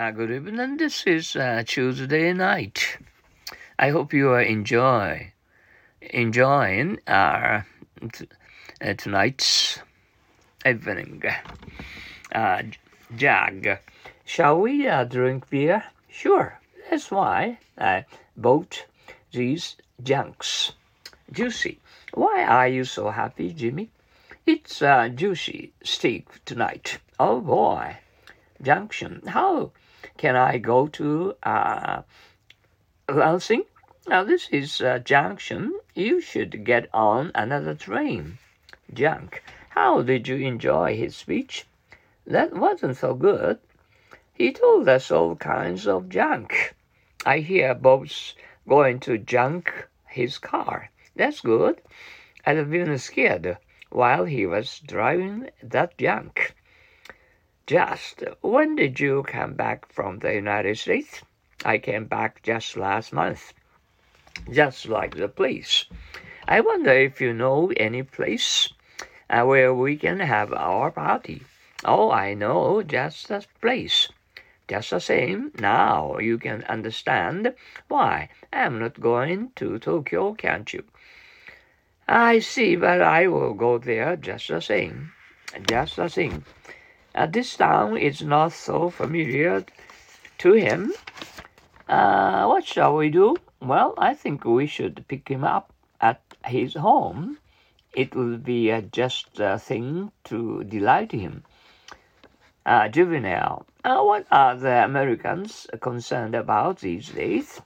Uh, good evening. This is uh, Tuesday night. I hope you are enjoy enjoying our t- uh, tonight's evening. Uh, Jag, shall we uh, drink beer? Sure. That's why I bought these junks. Juicy. Why are you so happy, Jimmy? It's a juicy steak tonight. Oh boy. Junction. How can I go to uh, Lansing? Now, this is uh, Junction. You should get on another train. Junk. How did you enjoy his speech? That wasn't so good. He told us all kinds of junk. I hear Bob's going to junk his car. That's good. I'd have been scared while he was driving that junk. Just when did you come back from the United States? I came back just last month. Just like the place. I wonder if you know any place uh, where we can have our party. Oh, I know just a place. Just the same, now you can understand why I'm not going to Tokyo, can't you? I see, but I will go there just the same. Just the same. Uh, this town is not so familiar to him. Uh, what shall we do? Well, I think we should pick him up at his home. It will be a just thing to delight him. Uh, juvenile. Uh, what are the Americans concerned about these days?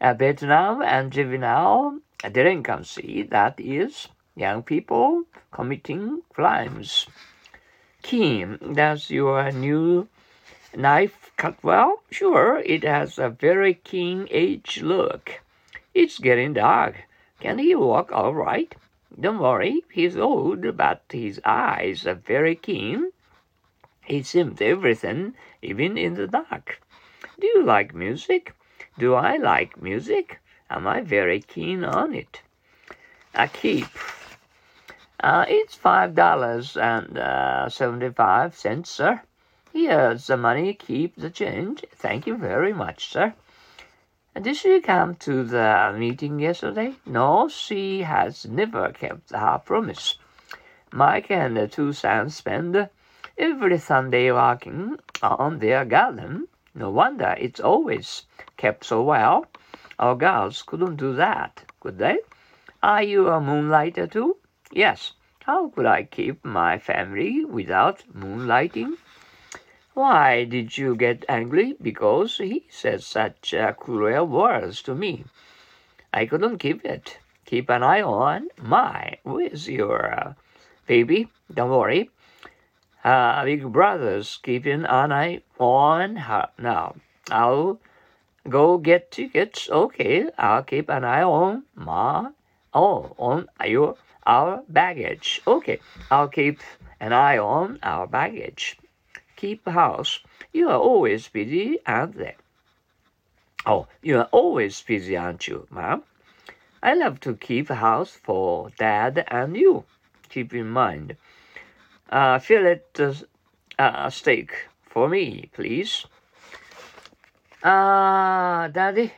Uh, Vietnam and juvenile delinquency, that is, young people committing crimes. Kim, does your new knife cut well? Sure, it has a very keen edge look. It's getting dark. Can he walk all right? Don't worry, he's old, but his eyes are very keen. He sees everything, even in the dark. Do you like music? Do I like music? Am I very keen on it? I keep uh, it's five dollars and uh, seventy-five cents, sir. Here's the money. Keep the change. Thank you very much, sir. Did she come to the meeting yesterday? No, she has never kept her promise. Mike and the two sons spend every Sunday walking on their garden. No wonder it's always kept so well. Our girls couldn't do that, could they? Are you a moonlighter too? Yes. How could I keep my family without moonlighting? Why did you get angry? Because he said such uh, cruel words to me. I couldn't keep it. Keep an eye on my with your uh, baby. Don't worry. Uh, big brother's keeping an eye on her now. I'll go get tickets. Okay, I'll keep an eye on ma Oh, on your our baggage. Okay, I'll keep an eye on our baggage. Keep house. You are always busy, aren't they? Oh, you are always busy, aren't you, ma'am? I love to keep house for dad and you. Keep in mind. Uh, fillet uh, uh, steak for me, please. Ah, uh, daddy,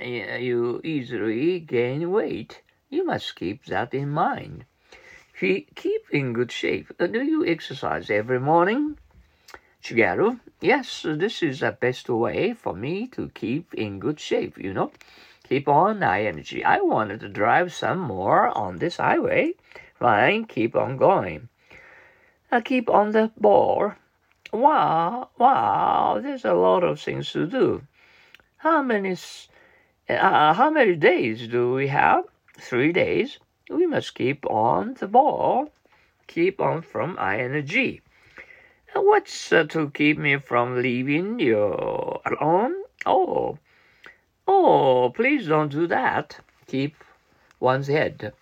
you easily gain weight. You must keep that in mind. Keep in good shape. Uh, do you exercise every morning? Shigeru, yes, this is the best way for me to keep in good shape, you know. Keep on high energy. I wanted to drive some more on this highway. Fine, keep on going. I keep on the ball. Wow, wow, there's a lot of things to do. How many, uh, how many days do we have? Three days, we must keep on the ball, keep on from ING. What's uh, to keep me from leaving you alone? Oh, oh, please don't do that. Keep one's head.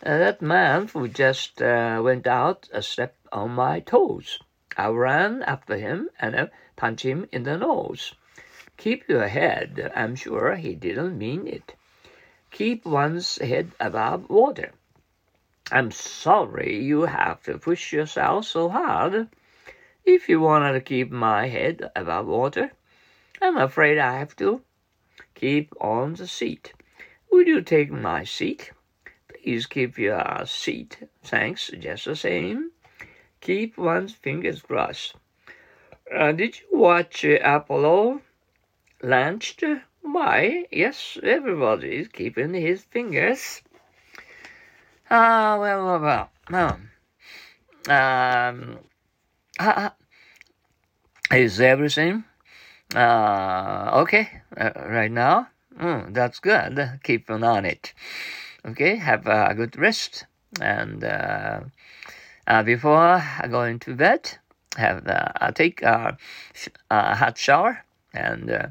That man who just uh, went out stepped on my toes. I ran after him and uh, punched him in the nose. Keep your head. I'm sure he didn't mean it keep one's head above water. I'm sorry you have to push yourself so hard. if you wanted to keep my head above water, I'm afraid I have to keep on the seat. Would you take my seat? Please keep your seat. Thanks, just the same. Keep one's fingers crossed. Uh, did you watch uh, Apollo launched? Why, yes, everybody's keeping his fingers. Ah, well, well, well. Um, uh, is everything uh, okay uh, right now? Mm, that's good. Keep on it. Okay, have a good rest. And uh, uh, before going to bed, have uh, take a, a hot shower and uh,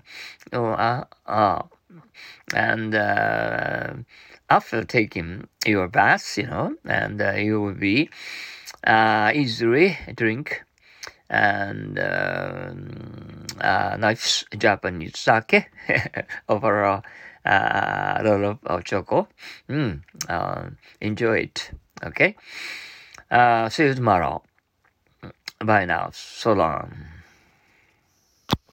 oh, uh, uh, and uh, after taking your bath, you know, and uh, you will be uh, easily drink and uh, uh, nice Japanese sake over a lot of choco. Mm, enjoy it. Okay. See you tomorrow. Bye now. So long.